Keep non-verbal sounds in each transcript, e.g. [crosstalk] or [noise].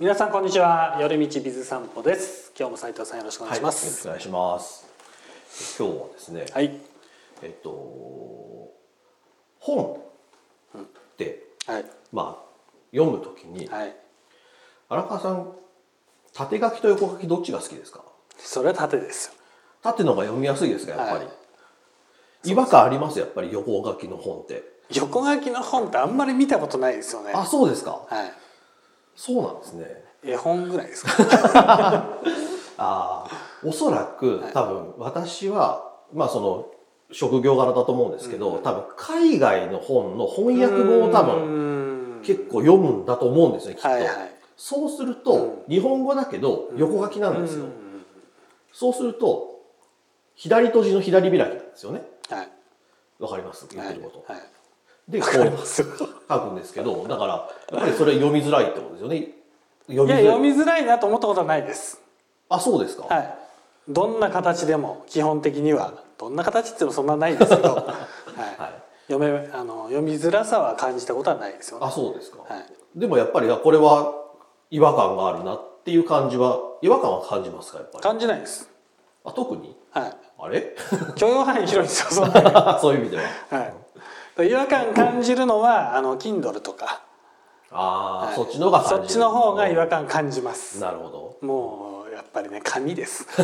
皆さんこんにちは。夜道ビズ散歩です。今日も斉藤さんよろしくお願いします、はい、よろしくお願いします。今日はですね、はい。えっと本って、はい。まあ読むときに、はい。荒川さん縦書きと横書きどっちが好きですか？それは縦です。よ縦の方が読みやすいですかやっぱり、はい。違和感ありますやっぱり横書きの本って。横書きの本ってあんまり見たことないですよね。あそうですか。はいそうなんですね。絵本ぐらいですか？[laughs] ああおそらく多分私は、まあその職業柄だと思うんですけど、多分海外の本の翻訳本を多分分結構読むんだと思うんですねきっと、はいはい。そうすると、日本語だけど横書きなんですよ、うんそうすると左閉じの左開きなんですよね。はい。わかります？言ってること、はいでこう。[laughs] 書くんですけどだからやっぱりそれ読みづらいってことですよね。読いやみづらい。読みづらいなと思ったことはないです。あそうですか、はい。どんな形でも基本的にはどんな形ってもそんなないですけど、[laughs] はい。はい。読めあの読みづらさは感じたことはないですよね。あそうですか、はい。でもやっぱりあこれは違和感があるなっていう感じは違和感は感じますかやっぱり？感じないです。あ特に？はい。あれ？許容範囲広いんですよそ [laughs] そういう意味では。はい違和感感じるのはあの Kindle とか、ああ、はい。そっちの方が感じる。そっちの方が違和感感じます。なるほど。もうやっぱりね紙です。[laughs]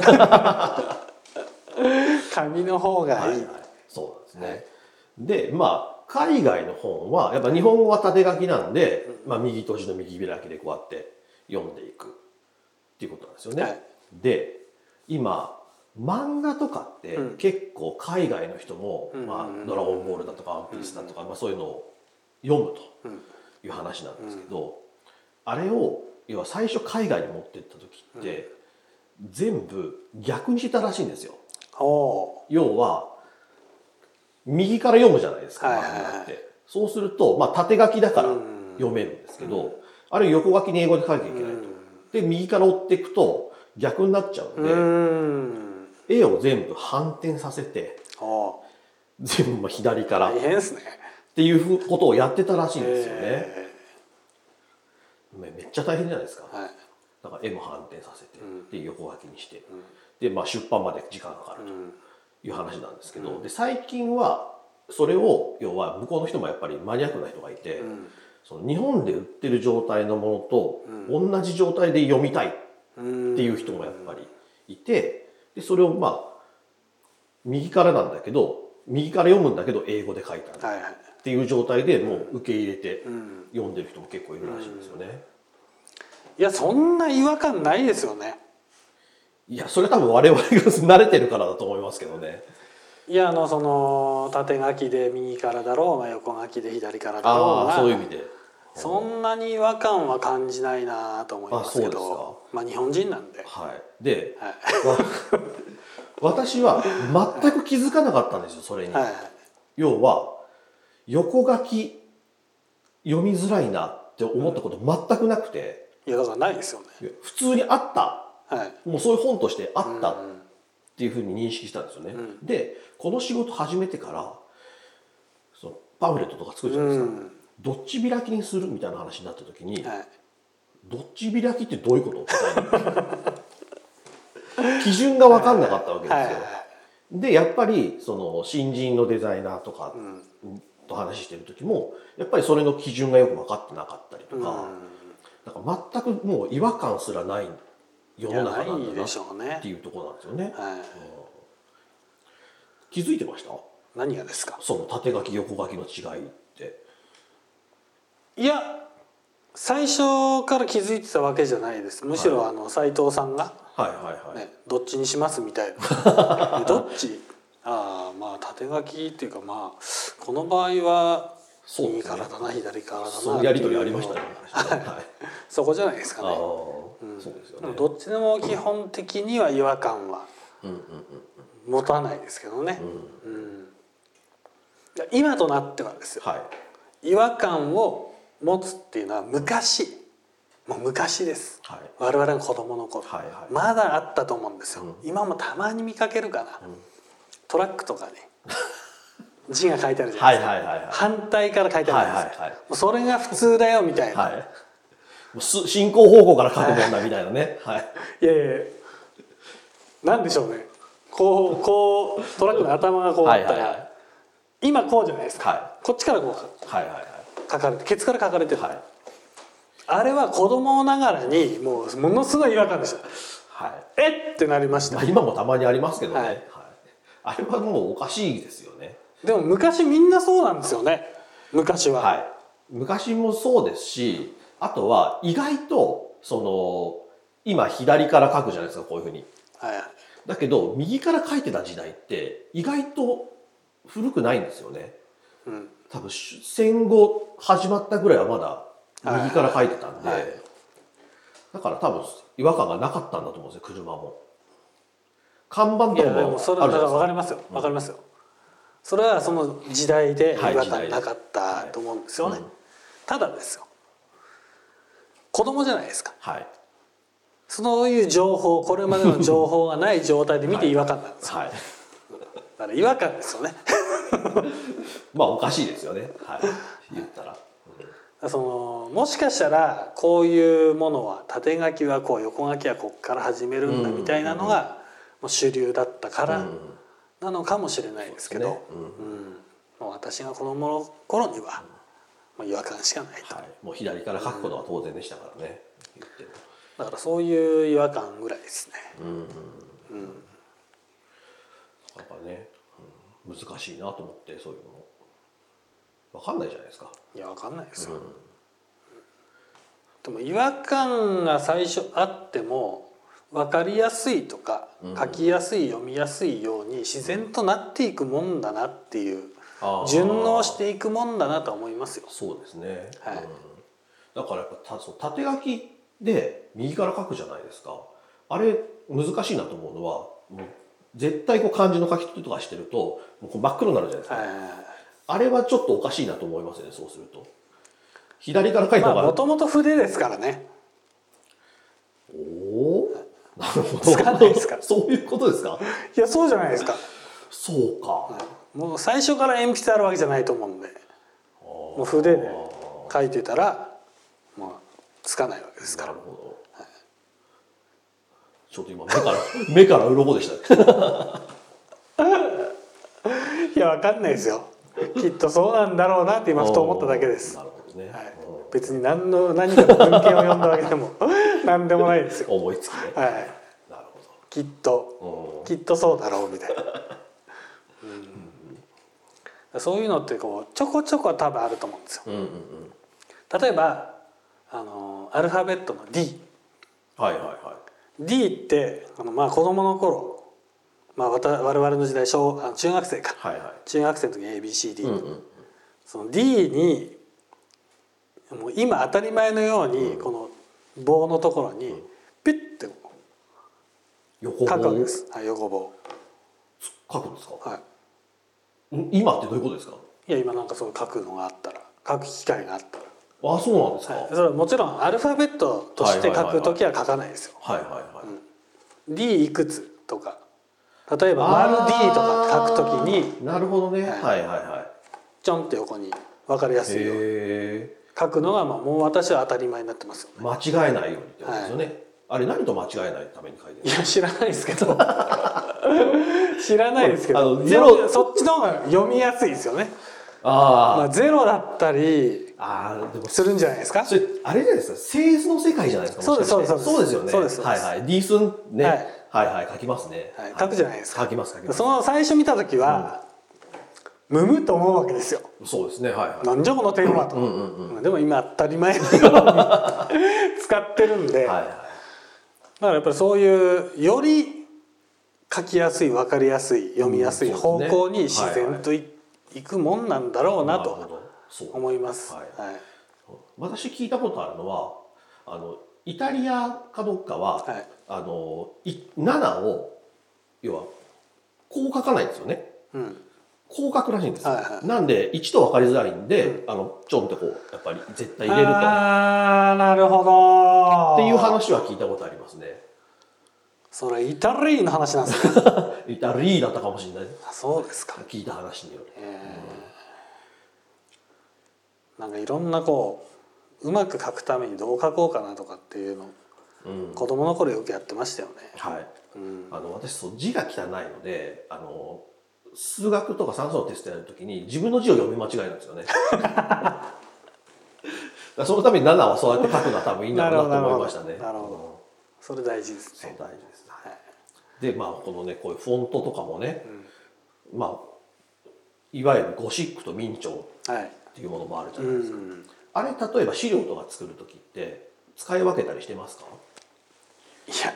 紙の方がいい、そうなんですね、でまあ海外の本はやっぱ日本語は縦書きなんで、まあ、右閉じの右開きでこうやって読んでいくっていうことなんですよね、はい。で今漫画とかってうん。結構海外の人も「うん。まあ、ドラゴンボール」だとか「ワンピース」だとか、まあ、そういうのを読むとうんいう話なんですけど、あれを要は最初海外に持ってった時って、全部逆にしたらしいんですよ。お要は右から読むじゃないですか、漫画って。そうすると、まあ、縦書きだからうん。読めるんですけど、あれ横書きに英語で書いていけないと、で右から追っていくと逆になっちゃううので、ん絵を全部反転させてお全部左から。っ大変ですね。ていうことをやってたらしいんですよね、えめめっちゃ大変じゃないですか。ーはい。だから絵も反転させて、うん。で横書きにして、で、まあ、出版まで時間がかかると。うん。いう話なんですけど、で最近はそれを要は向こうの人もやっぱりマニアックな人がいて、うん。その日本で売ってる状態のものと同じ状態で読みたいっうんていう人もやっぱりいてでそれをまあ右からなんだけど右から読むんだけど英語で書いたっはいはいていう状態でもう受け入れてうん読んでる人も結構いるらしいんですよね。いやそんな違和感ないですよねいやそれ多分我々が慣れてるからだと思いますけどね。いやあのその縦書きで右からだろうが横書きで左からだろうがそういう意味で。そんなに違和感は感じないなと思いますけどまあ日本人なんで、はい、ではい。わ私は全く気づかなかったんですよそれに、はいはい。要は横書き読みづらいなって思ったこと全くなくて。いやだからないですよね。普通にあった。はい。もうそういう本としてあったっうんていうふうに認識したんですよね、うん。でこの仕事始めてからそのパンフレットとか作るじゃないですか、うんどっち開きにするみたいな話になった時に、はい。どっち開きってどういうこと？基準が分かんなかったわけですよ、はいはいでやっぱりその新人のデザイナーとかうんと話してる時もやっぱりそれの基準がよく分かってなかったりとうん。か,、なんか全くもう違和感すらない世の中なんだなっていうところなんですよね。はい。気づいてました？何がですか？その縦書き横書きの違いって。いや最初から気づいてたわけじゃないです。むしろあの斉藤さんが、はいはいはい。ね、どっちにしますみたいな。で [laughs] どっち？ああまあ縦書きっていうかまあこの場合はそうですね。右からだな左からだなそういうやり取りありましたね。は。[laughs] い。そこじゃないですかああ、ねそうですよね。でも。どっちでも基本的には違和感はうんうん持たないですけどね、うんうん。うん。いや今となってはですよ。はい。違和感を持つっていうのは昔。もう昔です。はい。我々が子供の頃、はいはい。まだあったと思うんですよ、うん。今もたまに見かけるかな、ん。トラックとかね。字が書いてあるじゃなはいいですか、はいはいはい反対から書いてあるじゃないですか、はいはいはい。それが普通だよみたいな、はい。進行方向から書くもんだみたいなね。はい。いやいやなんでしょうね。こうこうトラックの頭がこうあったら、はいはいはい。今こうじゃないですか、はこっちからこうはいはいはい書かれてケツから書かれてる、はい。あれは子供ながらにもうものすごい違和感でした。はい。えっってなりました。まあ、今もたまにありますけどね、ははいい。あれはもうおかしいですよね。でも昔みんなそうなんですよね。昔は、はい。昔もそうですしあとは意外とその今左から書くじゃないですかこういうふうに。はい。だけど右から書いてた時代って意外と古くないんですよね。うん、多分し戦後始まったぐらいはまだ右から書いてたんで、はいはいだから多分違和感がなかったんだと思うんですよ車も。看板とかいやでももそれだから分かりますよ。うん。分かりますよ、それはその時代で違はい和感なかったと思うんですよね、うんただですよ。子供じゃないですか。はい。そういう情報これまでの情報がない状態で見て違和感なんですよ、はい。だから違和感ですよね [laughs] まあおかしいですよね。はい。言ったら。そのもしかしたらこういうものは縦書きはこう横書きはこっから始めるんだみたいなのがもう主流だったからうんなのかもしれないですけど、そうん。もう私が子供の頃にはまあ違和感しかないと。はい、もう左から書くことは当然でしたからね、言っても。だからそういう違和感ぐらいですね。うんうんうん、やっぱね、うん難しいなと思ってそういうのも。分かんないじゃないですか、いやわかんないですよ。うん。でも違和感が最初あっても分かりやすいとかうん。書きやすい読みやすいように自然となっていくもんだなっていう順応していくもんだなとは思いますよ。そうですね、はい。うん。だからやっぱたそう縦書きで右から書くじゃないですか。あれ難しいなと思うのは絶対こう漢字の書き取りとかしてるともう真っ黒になるじゃないですか、はい。あれはちょっとおかしいなと思いますねそうすると。左から書いた方が、まあもともと筆ですからね。おおなるほど。つかないですか [laughs] そういうことですか？いやそうじゃないですか。そうか、もう最初から鉛筆あるわけじゃないと思うんで。もう筆で書いてたらもうつかないわけですから。なる。ほど、ちょっと今目から [laughs] 目から鱗でしたね [laughs] いやわかんないですよ。きっとそうなんだろうなって今ふと思っただけです。はなるほどね、いうん、別に何の何かの文献を読んだわけでも [laughs] 何でもないですよ。思いつきね、はい。なるきっとほど、きっとそうだろうみたいな。うんそういうのってこうちょこちょこは多分あると思うんですよ。うん、うんうんうん例えばあのアルファベットの D。はいはいはい D ってあのまあ子供の頃、まあ、わた我々の時代小あの中学生か。はいはい。中学生の時に ABCD、うんうんその D にもう今当たり前のようにこの棒のところにピュッてこ横棒？う書くわけです、はい、横棒、書くんですか？はん今ってどういうことですか？い、いや今なんかそう書くのがあったら書く機会があったら、あそうなんですか、はい、それはもちろんアルファベットとして書く時は書かないですよ、はいはいはい、D いくつとか。例えば丸 D とか書く時になるほどね、はい。はい、はいはい。ちょんって横に分かりやすいようにへ書くのがまあもう私は当たり前になってますよね。え間違えないようにってことですよね、あれ何と間違えないために書いてるいや知らないですけど。[laughs] 知らないですけあどのゼロそっちの方が読みやすいですよね。あまあゼロだったりああーでも。するんじゃないですか？それあれじゃないですか？製図の世界じゃないですか？そうですそうですそうです。よね。そうです。はいはい。D 寸ね、ははいい、はい。書きますね、はい。書くじゃないですか。書きます書きます。その最初見た時は、むむと思うわけですよ。そうですね。はいはい。なんじゃこのテーマと、うんうんうん。でも今当たり前のように [laughs] 使ってるんで、はいはい。だからやっぱりそういうより書きやすい分かりやすい読みやすいうん方向に自然とい,、くもんなんだろうなと。るほど。そう思います。はい。はい。私聞いたことあるのはあのイタリアかどっかは、はい。あのい7を要はこう書かないんですよね。うん。こう書くらしいんですよ、はいはい。なんで1と分かりづらいんで、あのちょんってこうやっぱり絶対入れると。っああなるほど。ていう話は聞いたことありますね。それイタリーの話なんですね。[laughs] イタリーだったかもしれない。あそうですか、聞いた話による。えーなんかいろんなこううまく書くためにどう書こうかなとかっていうのうん。子供の頃よくやってましたよね。はい。うん、あの私そう字が汚いのであの数学とか算数のテストやるときに自分の字を読み間違えるんですよね。[laughs] そのために7はそうやって書くのは多分いいんだろうなと思いましたね。なるほど。それ大事ですそうね。大事です。はい。でまあこのねこういうフォントとかもね、まあいわゆるゴシックと明朝っはい。ていうものもあるじゃうないですか、ん。あれ例えば資料とか作る時って使い分けたりしてますか？いや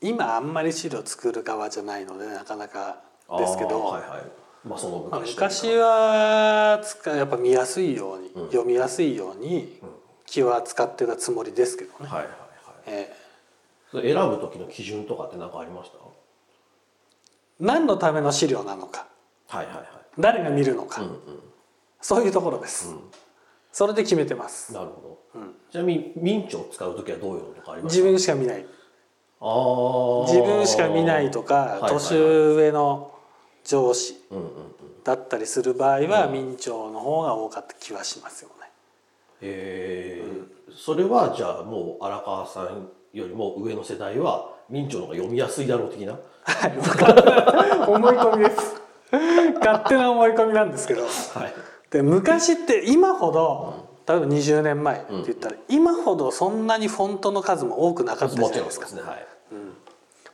今あんまり資料作る側じゃないのでなかなかですけど、あーはいはい。まあそのまあ昔はやっぱ見やすいように、うん。読みやすいように気は使ってたつもりですけどね。はいはいはい。えそれ選ぶ時の基準とかって何かありました？ー何のための資料なのか。はいはいはい。誰が見るのか、うんうんそういうところです、うん。それで決めてます、なるほど。うん。ちなみに明朝を使う時はどういうのとかあります自分しか見ない。あー。自分しか見ないとか、年上の上司うんうんうん。だったりする場合は、うん。明朝の方が多かった気はしますよね。へえ、それはじゃあもう荒川さんよりも上の世代は明朝の方が読みやすいだろう的な？はい、思い込みです。勝手な思い込みなんですけど。はいで昔って今ほど、例えば20年前って言ったら、今ほどそんなにフォントの数も多くなかったじゃもないですか。す。ねはい。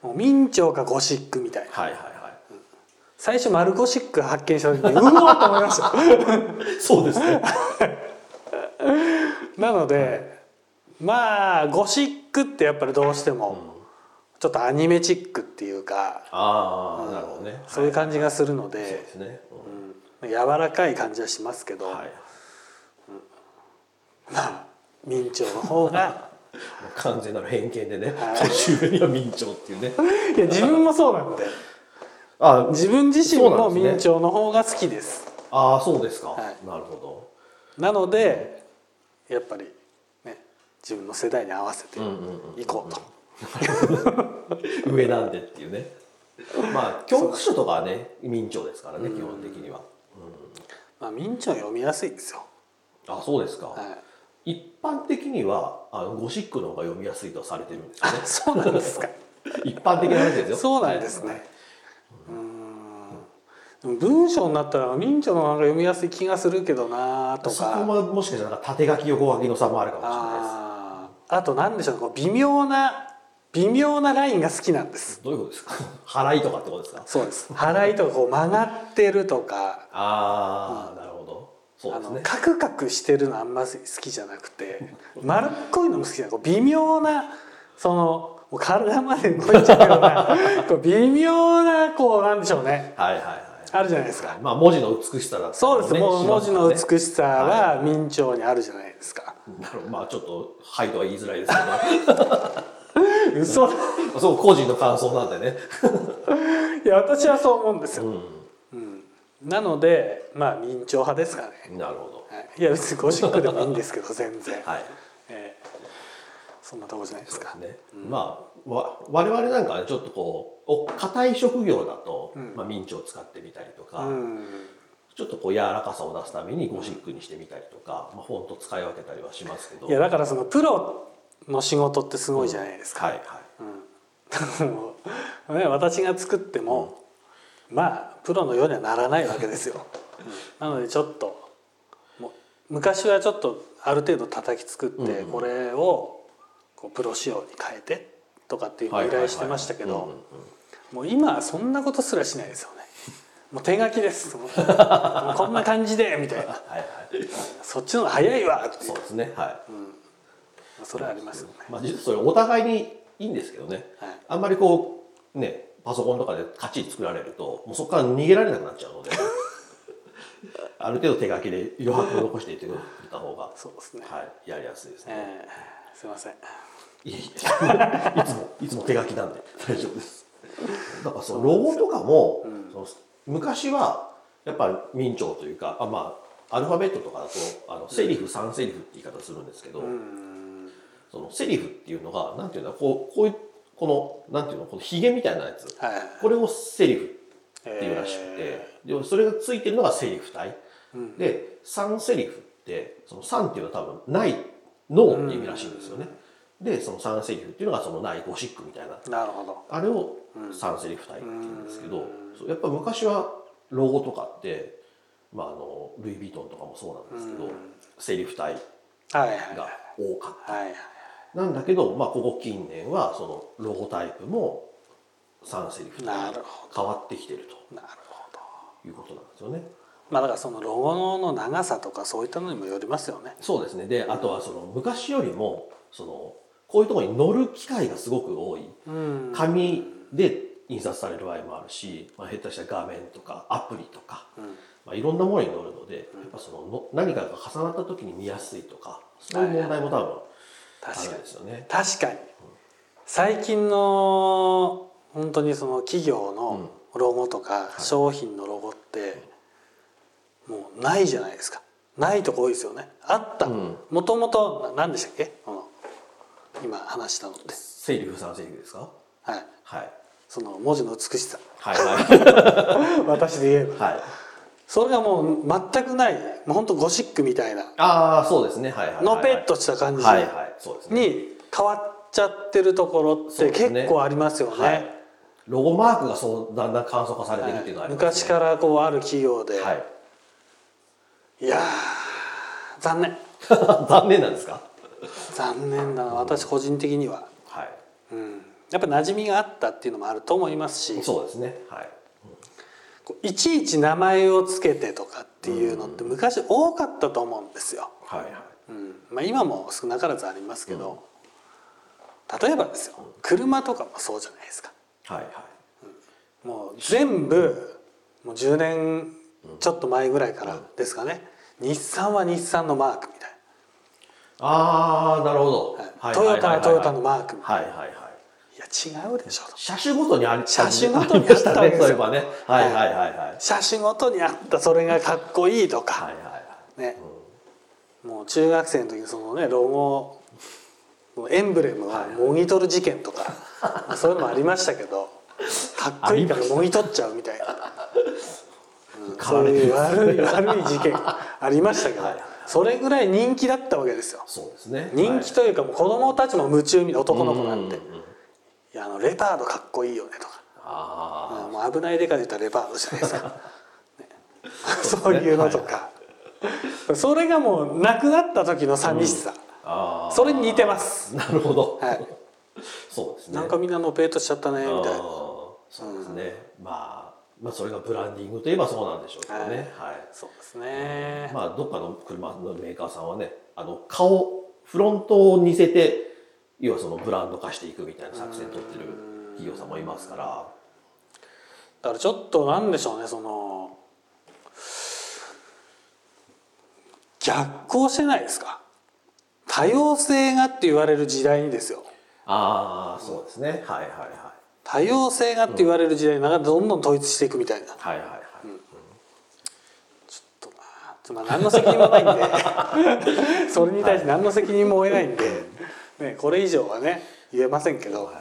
もう明朝かゴシックみたいな。はいはいはい。最初丸ゴシック発見した時に [laughs] うわーと思いました。そうですね。[laughs] なので、まあゴシックってやっぱりどうしてもちょっとアニメチックっていうか、ああなるほどね。そういう感じがするのそうでで、すね、うん柔らかい感じはしますけど、うん。はいまあ明朝の方が。完全なる偏見でねはい。年上には明朝っていうね。[laughs] いや自分もそうなんで。あ自分自身も明朝の方が好きです。あーそうですか、はい。なるほなのでやっぱりね自分の世代に合わせてど、うんうんうん、いこうと、[laughs] 上なんでっていうね。まあ教科書とかはね [laughs] 明朝ですからね基本的には、まあ、明朝読みやすいですよ、あそうですか、はい、一般的にはあのゴシックの方が読みやすいとされてるんですよね。あそうなんですか。[laughs] 一般的な話ですよ。そうなんですね、はい。うーん。文章になったら明朝の方が読みやすい気がするけどなとそこかももしかしたらなんか縦書き横書きの差もあるかもしれないです。あと何でしょうこう微妙な微妙なラインが好きなんです。どういうことですか？[laughs] 払いとかってことですか？そうです。払いとかこう曲がってるとか。ああ、なるほど。そうあのですね。カクカクしてるのあんま好きじゃなくて丸っこいのも好きじゃないこう微妙なその体まで動いちゃうような [laughs] こう微妙なこうなんでしょうね。はいはいはい。あるじゃないですか。まあ文字の美しさだったりそうです、ねもう文字のし美しさははい明朝にあるじゃないですか、なるほど。まあちょっと「はい」とは言いづらいですけ嘘そう個人の感想なんでね。[laughs] いや私はそう思うんですよ、うん。なのでまあ明朝派ですかね、なるほど。はい、いや別にゴシックでもいいんですけど [laughs] 全然、はい。ええ。そんなとこじゃないですか。ね、まあわ我々なんかちょっとこうお硬い職業だと、まあ、明朝を使ってみたりとか、うん。ちょっとこう柔らかさを出すためにゴシックにしてみたりとか、まあ、フォント使い分けたりはしますけど。いやだからそのプロの仕事ってすごいじゃないですか、はいはい。もう [laughs] ね、私が作っても、まあプロのようにはならないわけですよ。なのでちょっともう昔はちょっとある程度叩き作って、これをこうプロ仕様に変えてとかっていうのを依頼してましたけどもう今はそんなことすらしないですよね。[laughs] もう手書きです。[laughs] こんな感じでみたいな。はいはい。そっちの方が早いわってそうですね。はい、それはありますよね。まあ実はそれお互いにいいんですけどね、はいあんまりこうねパソコンとかでカチッ作られるともうそこから逃げられなくなっちゃうので [laughs] ある程度手書きで余白を残していってくれた方が、そうですね。はい、やりやすいですね、えーすいません。いつもいつも手書きなんで大丈夫ですだからそのロゴとかも、その昔はやっぱ明朝というかあまあアルファベットとかだとあのセリフ3セリフって言い方するんですけど、うんそのセリフっていうのがなんていうんだこうこういうこのなんていうのこのヒゲみたいなやつ。はい。これをセリフっていうらしくて、でそれがついてるのがセリフ体、で3セリフっってその3っていうのは多分ないノーって意味らしいんですよね。でその3セリフっていうのがそのないゴシックみたいな。なるほど。あれを3セリフ体って言うんですけど、そうやっぱ昔はロゴとかって、まあ、あのルイ・ヴィトンとかもそうなんですけど、セリフ体が多かっはいはいた。なんだけど、まあ、ここ近年はそのロゴタイプも3セリフなるほ変わってきてるなるほど。ということなんですよね。まあだからそのロゴの長さとかそういったのにもよりますよね。そうですね。であとはその昔よりもそのこういうところに乗る機会がすごく多い。うん。紙で印刷される場合もあるし、まあ、下手したら画面とかアプリとか、まあ、いろんなものに乗るのでやっぱそのの何かが重なった時に見やすいとかそういう問題も多分確かに。ですよね。確かに。最近の本当にその企業のロゴとか商品のロゴってもうないじゃないですか。ないとこ多いですよね。あった。うん。もともと何でしたっけ？今話したのって。セリフ3セリフですか？はい。はい。その文字の美しさ。はいは [laughs] 私で言えば。いはい。それがもう全くないもう本当ゴシックみたいな。ああそうですね。はいはいはいのぺっとした感じはいはいね。に変わっちゃってるところって結構ありますよね。はい。ロゴマークがそうだんだん簡素化されてるっていうのがありますね。昔からこうある企業で、はい。い、やー残念。[laughs] 残念なんですか？残念だな。私個人的には、はい。うん、やっぱ馴染みがあったっていうのもあると思いますし。そうですね。はい。いちいち名前をつけてとかっていうのって昔多かったと思うんですよ。はいはいうん。まあ、今も少なからずありますけど、例えばですよ車とかもそうじゃないですか。はいはい。もう全部もう10年ちょっと前ぐらいからですかね、日産は日産のマークみたいああなるほど、な、はいトヨタはトヨタのママークみたいはいはいはい。ないや違うでしょと。車種ごとにあり車種ごとにあったわけですよ。そういえばね。はいはいはいはい。車種ごとにあったそれがかっこいいとか、はいはいはい。ね、もう中学生の時にそのねロゴもうエンブレムはもぎ取る事件とか、そういうのもありましたけどかっこいいからもぎ取っちゃうみたいな、うん [laughs] そういう悪い悪い事件 [laughs] ありましたけど、はい。それぐらい人気だったわけですよ。そうですね。人気というかもう子供たちも夢中みたいな男の子はないんて「いうんうんうん。やあのレパードかっこいいよね」とか。あもう危ないでかで言ったらレパードじゃないですか、[laughs] ね。そういうのとか、[laughs] それがもうなくなった時の寂しさ、ああそれに似てます。なるほど、はい。そうですね。なんかみんなのペートしちゃったねみたいな。そうですね、まあまあそれがブランディングといえばそうなんでしょうけどね。はい、そうですね、まあどっかの車のメーカーさんはねあの顔フロントを似せて要はそのブランド化していくみたいな作戦取ってる企業さんもいますから。だからちょっとなんでしょうねその逆行してないですか？多様性がって言われる時代にですよ。ああそうですね。はいはいはい。多様性がって言われる時代になんかどんどん統一していくみたいな。ちょっはいはいはい、となちょまあ何の責任もないんで。[laughs] それに対して何の責任も負えないんで、ね、これ以上はね言えませんけど、はい。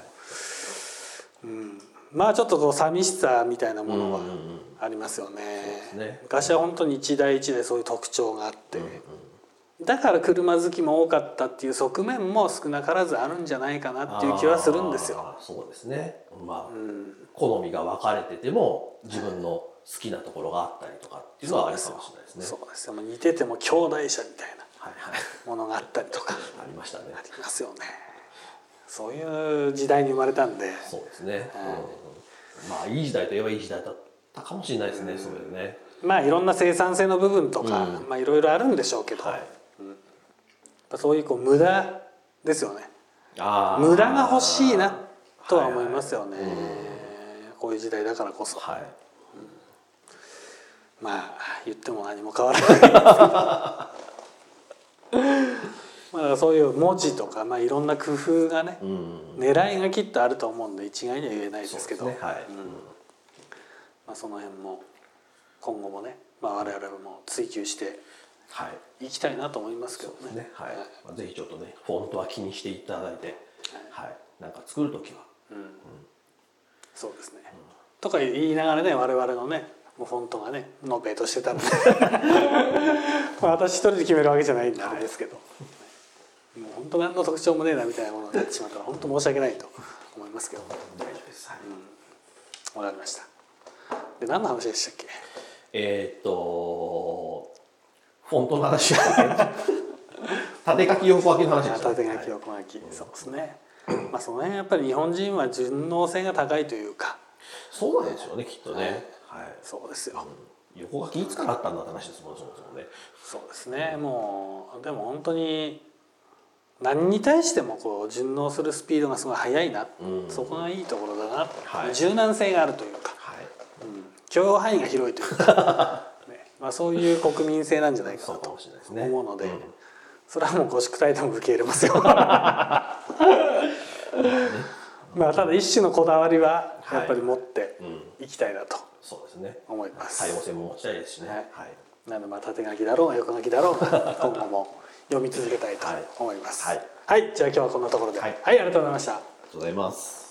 まあちょっとこう寂しさみたいなものはうんうんうんありますよね,、すね。昔は本当に一台一台そういう特徴があって、だから車好きも多かったっていう側面も少なからずあるんじゃないかなっていう気はするんですよ。そうですね。まあ、うん。好みが分かれてても自分の好きなところがあったりとかっていうのはあるかもしれないですね。そうですよ。似てても兄弟車みたいなものがあったりとか。ありましたね。ありますよね。そういう時代に生まれたんで。そうですね、うん。まあいい時代といえばいい時代だったかもしれないですね、そういうね。まあいろんな生産性の部分とか、うん。まあいろいろあるんでしょうけど、はい。そういうこう無駄ですよね。無駄が欲しいなとは思いますよよね、こういう時代だからこそ、はい、まあ言っても何も変わらない [laughs] まあそういう文字とか、まあ、いろんな工夫がね、うん。狙いがきっとあると思うんで一概には言えないですけど。ね。はいまあ、その辺も今後もね、まあ、我々も追求してはい。いきたいなと思いますけどね。ね。はい、まあ、ぜひちょっとねフォントは気にしていただいてはい、なんか作る時は。そうですね、とか言いながらね我々のねもうフォントがねのべーとしてたので [laughs] まあ私一人で決めるわけじゃないんであれですけど。もう本当何の特徴もねえなみたいなものになってしまったら本当申し訳ないと思いますけど。[laughs] 大丈夫です、はい。わかりましたで何の話でしたっけ？えーっとフォントの話。は [laughs] 縦書き横書きの話ですね。縦書き横書き、そうですね。まあその辺やっぱり日本人は順応性が高いというか。そうなんですよねきっとね、はい。そうですよ、横書きいつからあったんだって話ですもんそもそもね。そうですね。もうでも本当に何に対してもこう順応するスピードがすごい速いな、うん。そこがいいところだな、はい。柔軟性があるというか、はいうん、許容範囲が広いというか、[laughs] ね。まあ、そういう国民性なんじゃないかなとそうかもしれないですね。思うので、うん。それはもうご宿題でも受け入れますよ。[laughs] [laughs] まあただ一種のこだわりはやっぱり持ってうん。いきたいなとそうですね。思います。多様性も持ちたいですしね。はい。はい。なのでまあ縦書きだろうが横書きだろうが今後も読み続けたいと思います。はい。はい、じゃあ今日はこんなところで、は、はいいありがとうございました。ありがとうございます